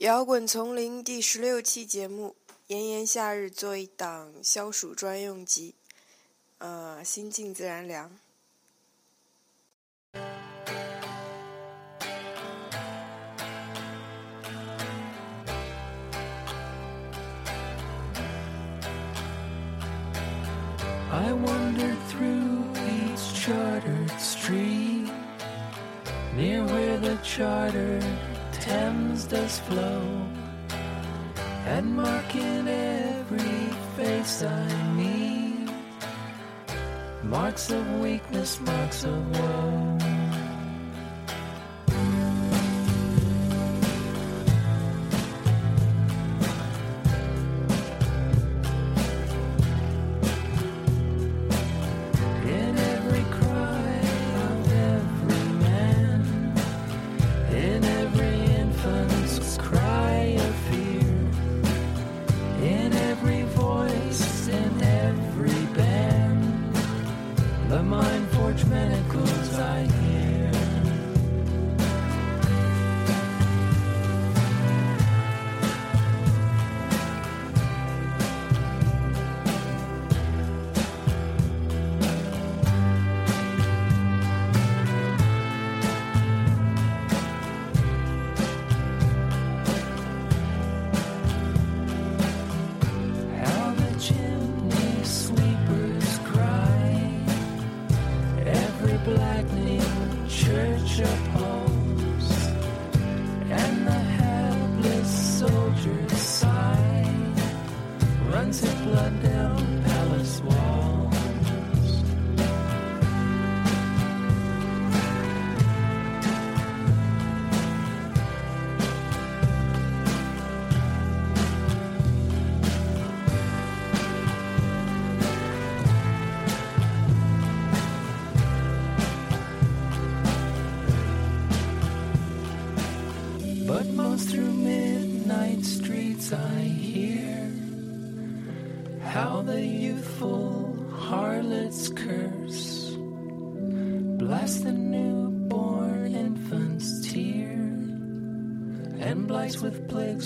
摇滚丛林第十六期节目炎炎夏日做一档消暑专用集呃心静自然凉 iwanderthroughhesecharterstream near where the charter Thames does flow, and marking every face I meet. Marks of weakness, marks of woe.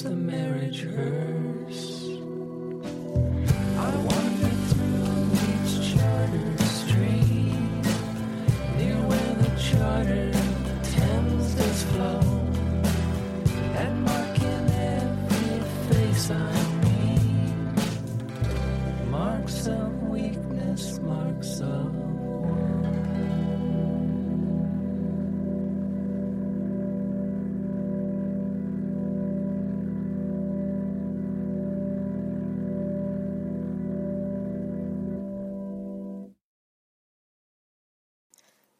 the marriage hurt.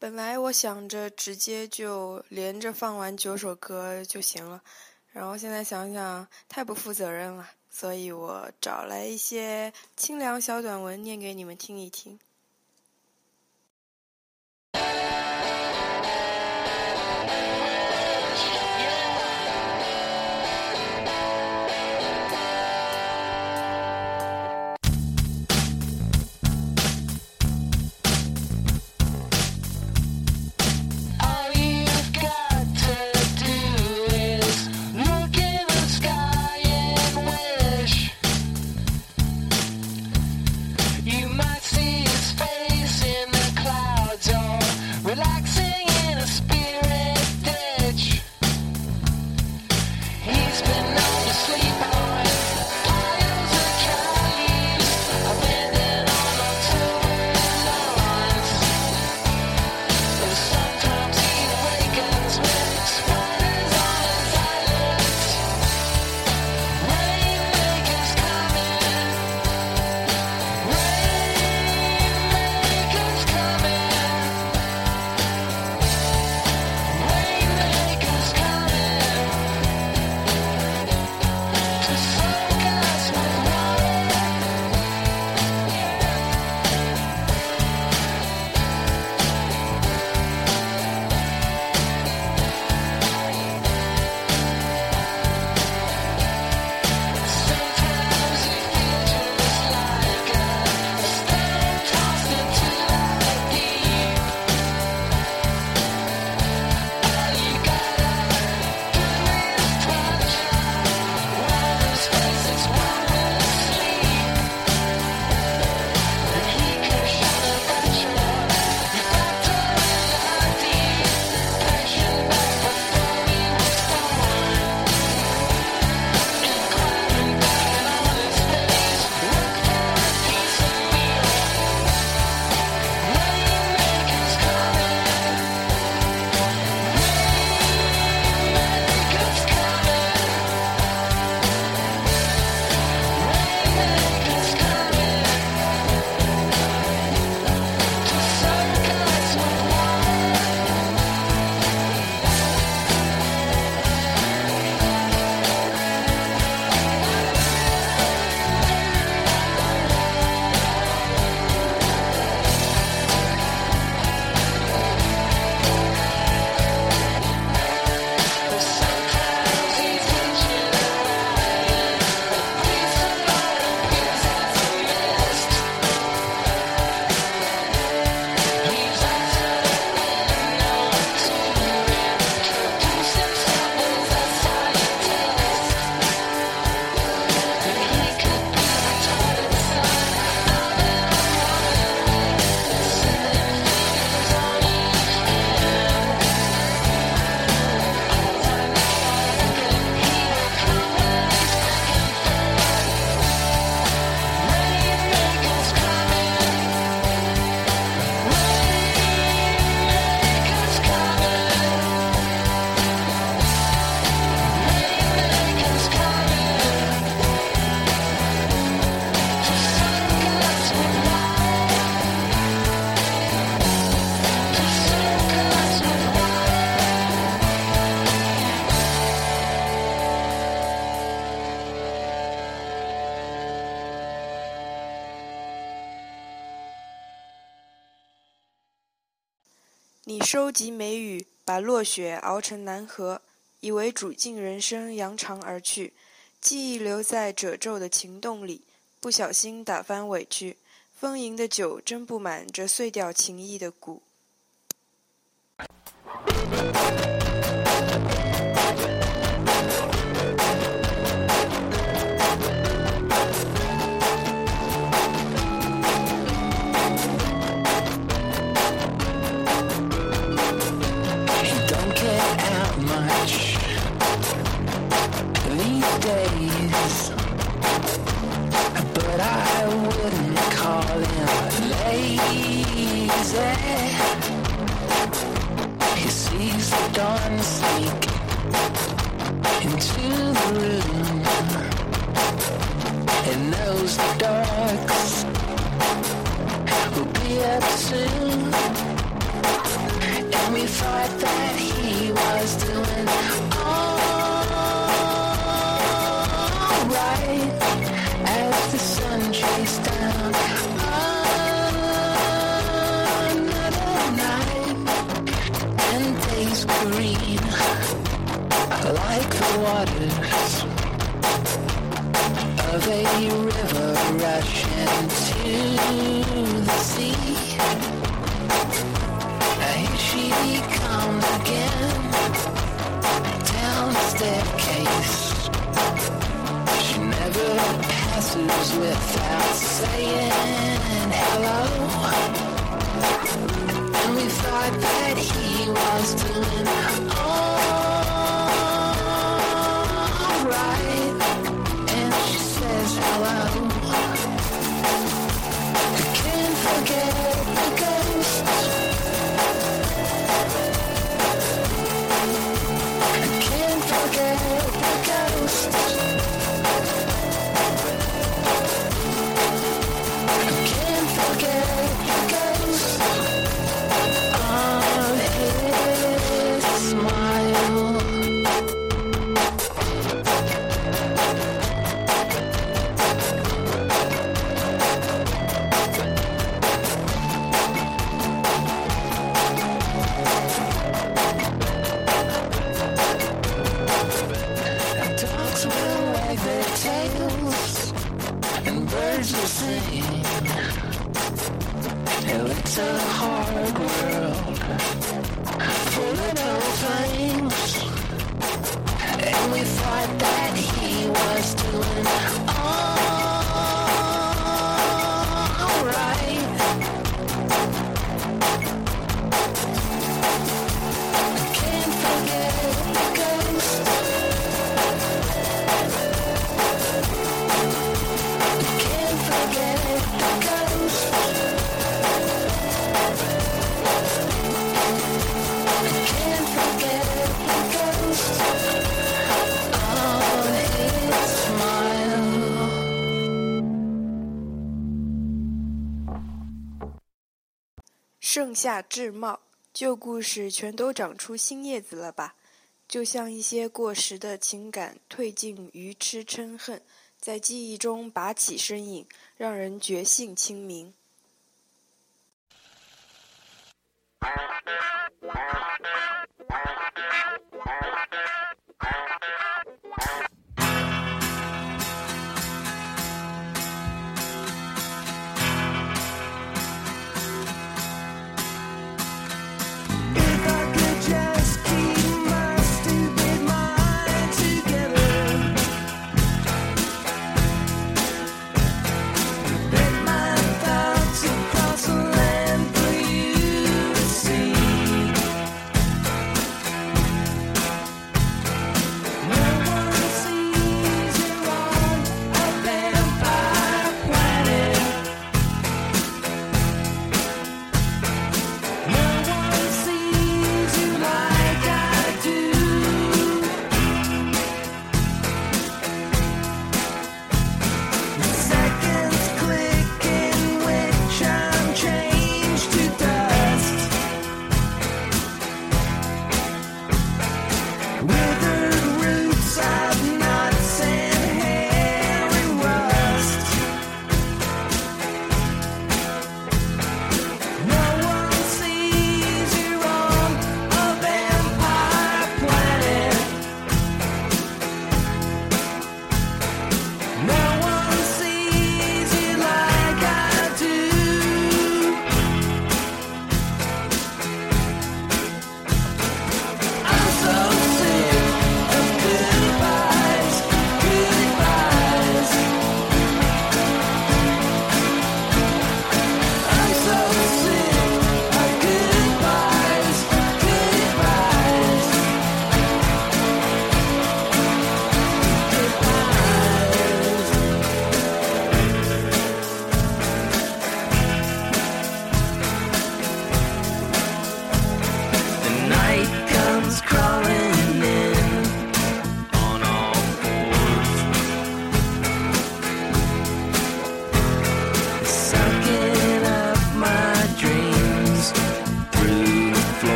本来我想着直接就连着放完九首歌就行了，然后现在想想太不负责任了，所以我找来一些清凉小短文念给你们听一听。落雪熬成南河，以为主尽人生扬长而去，记忆留在褶皱的情洞里，不小心打翻委屈，丰盈的酒斟不满这碎掉情意的鼓。A river the sea. Here she comes again down the staircase. She never passes without saying hello. And we thought that he was doing again 夏至茂，旧故事全都长出新叶子了吧？就像一些过时的情感褪尽愚痴嗔恨，在记忆中拔起身影，让人觉性清明。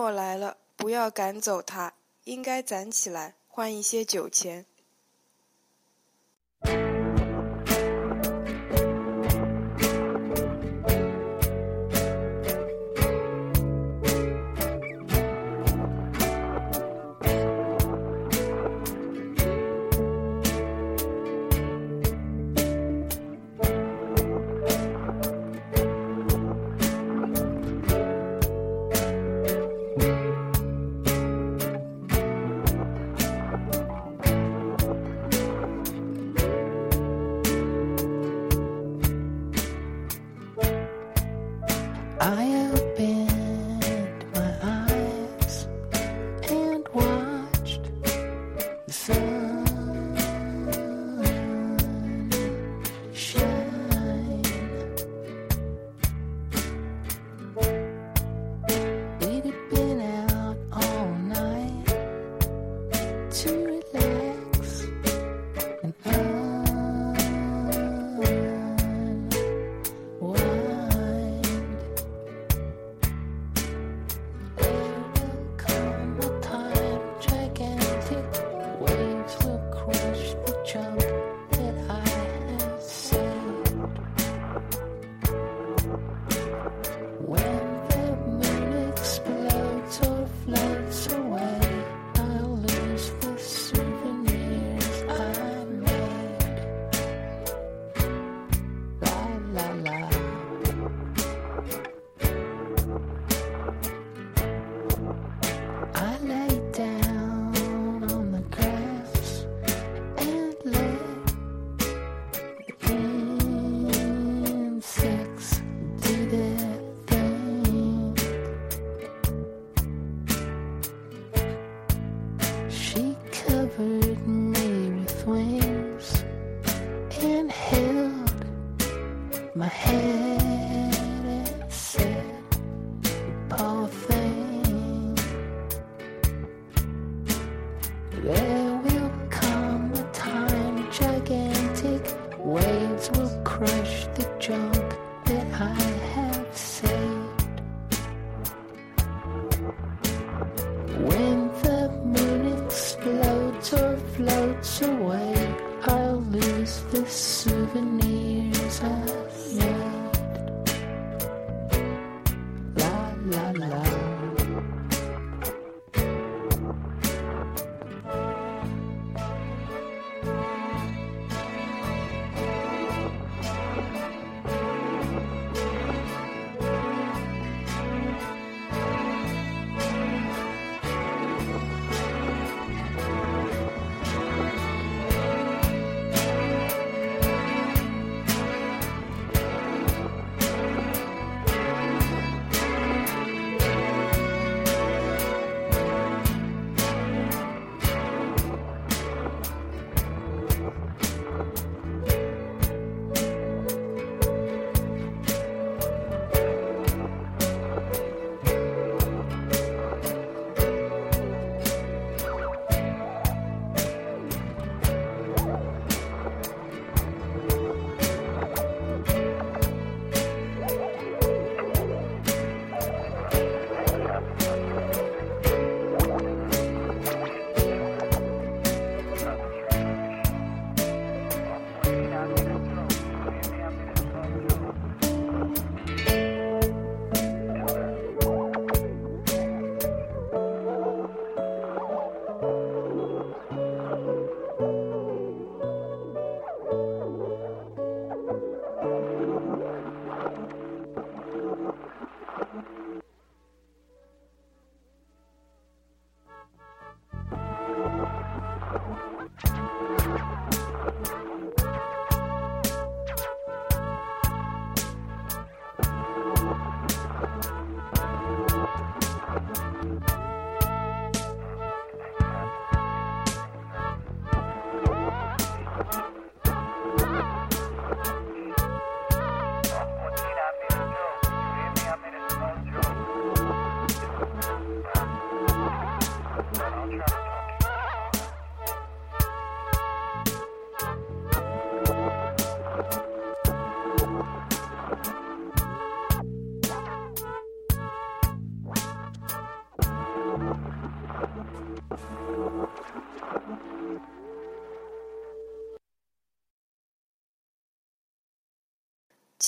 我来了不要赶走他应该攒起来换一些酒钱。sun.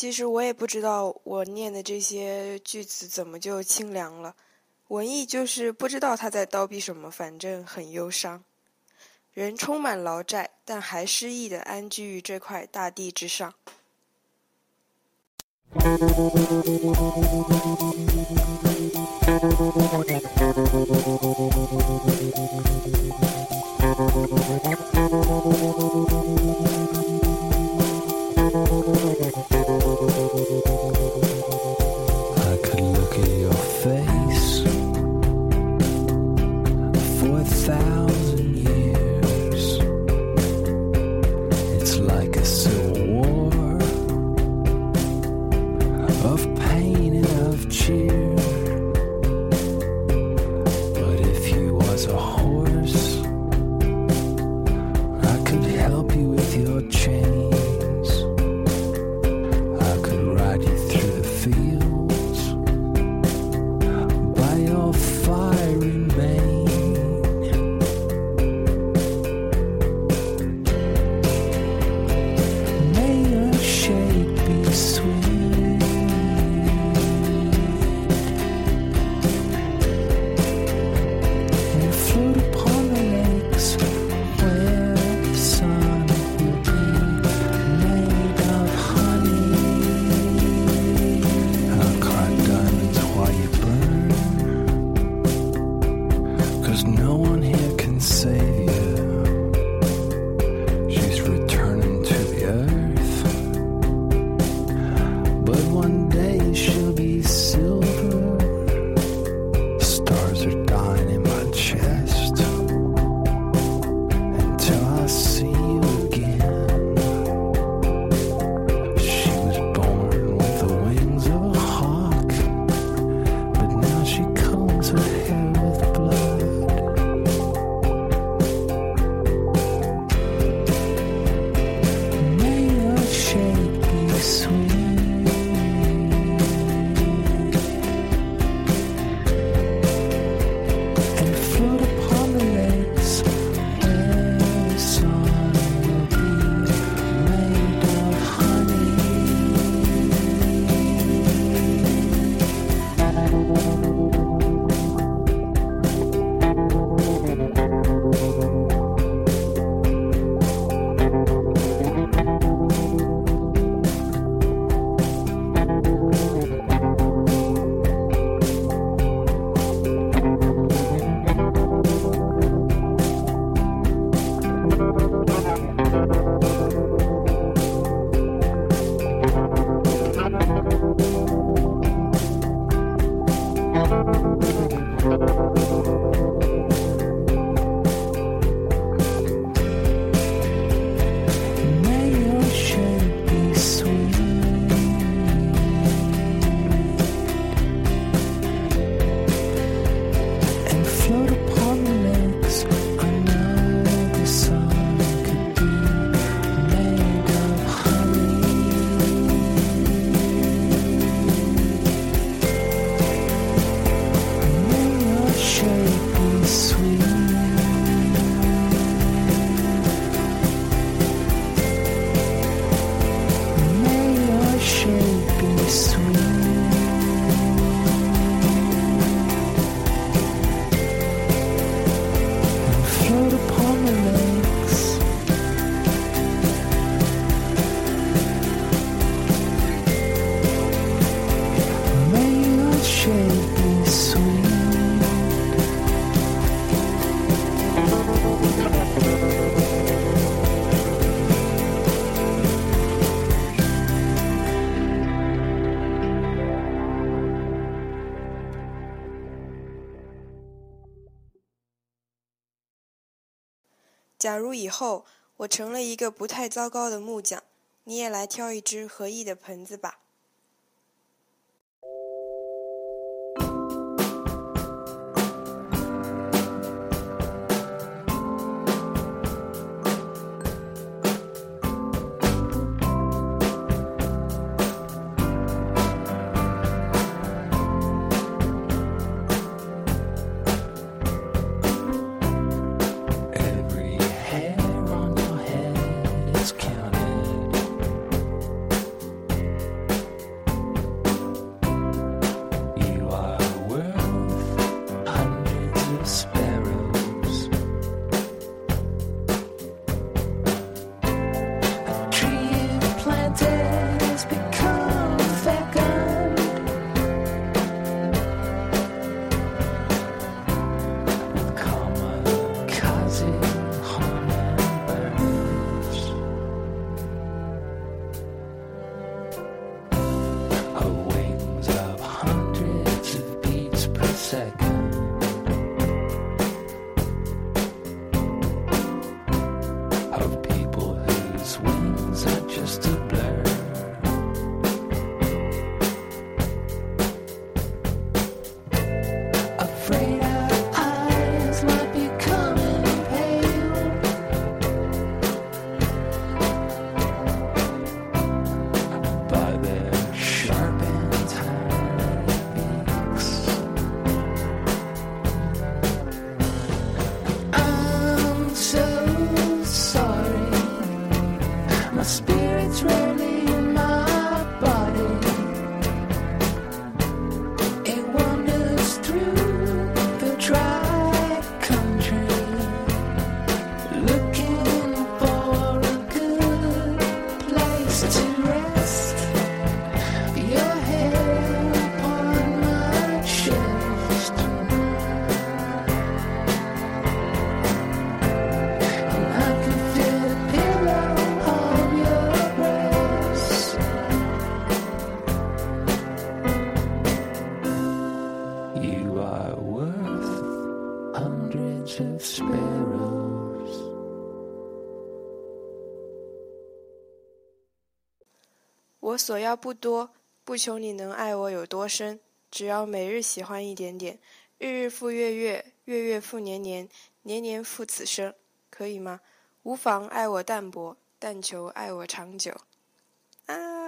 其实我也不知道我念的这些句子怎么就清凉了，文艺就是不知道他在叨逼什么，反正很忧伤，人充满劳债，但还诗意的安居于这块大地之上。thousand 假如以后我成了一个不太糟糕的木匠你也来挑一只合意的盆子吧。我所要不多，不求你能爱我有多深。只要每日喜欢一点点，日日复月月，月月复年年，年年复此生。可以吗？无妨，爱我淡薄，但求爱我长久。啊。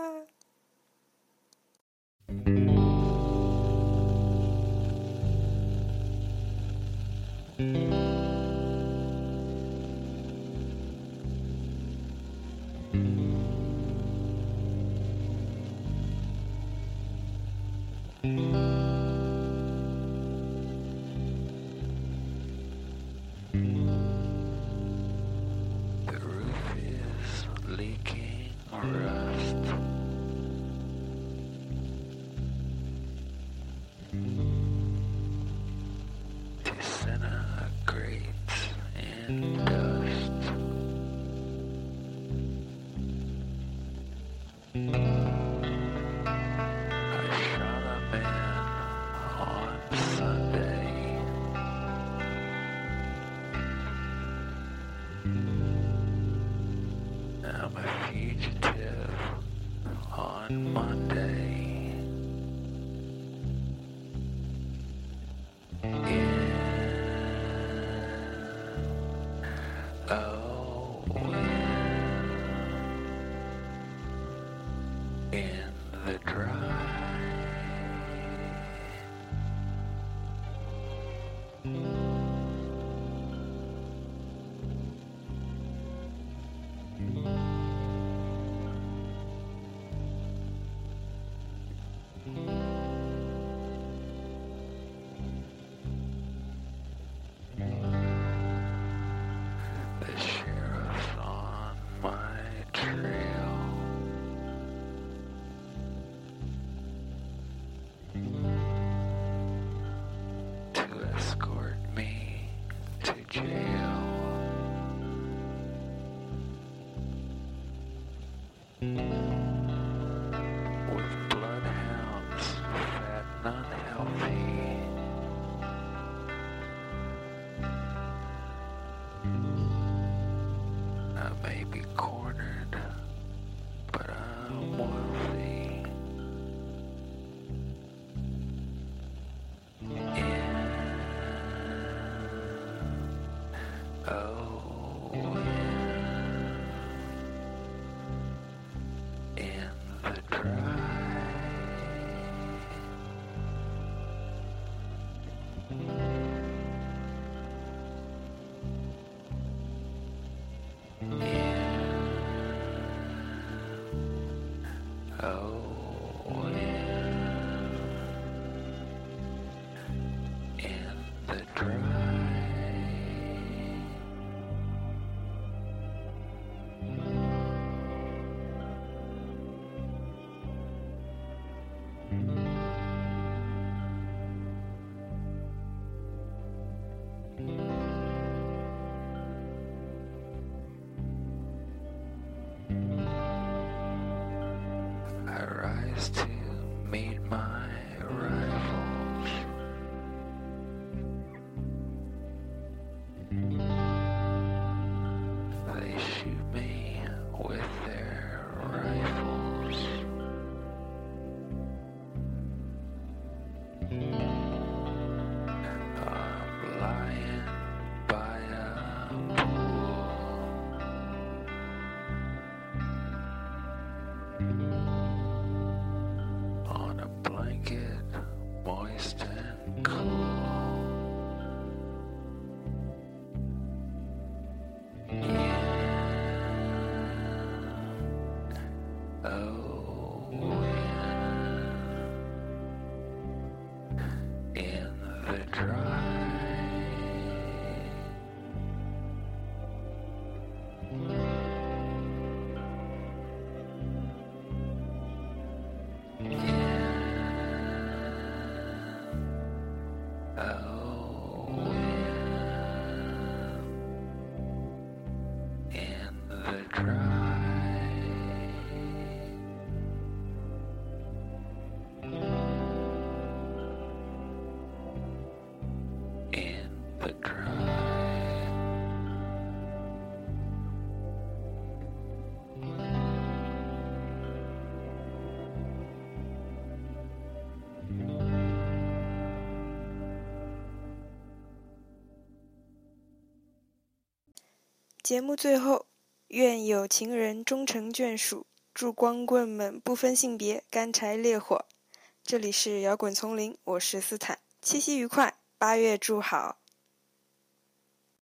Let's go. 节目最后，愿有情人终成眷属，祝光棍们不分性别，干柴烈火。这里是摇滚丛林，我是斯坦，七夕愉快，八月祝好。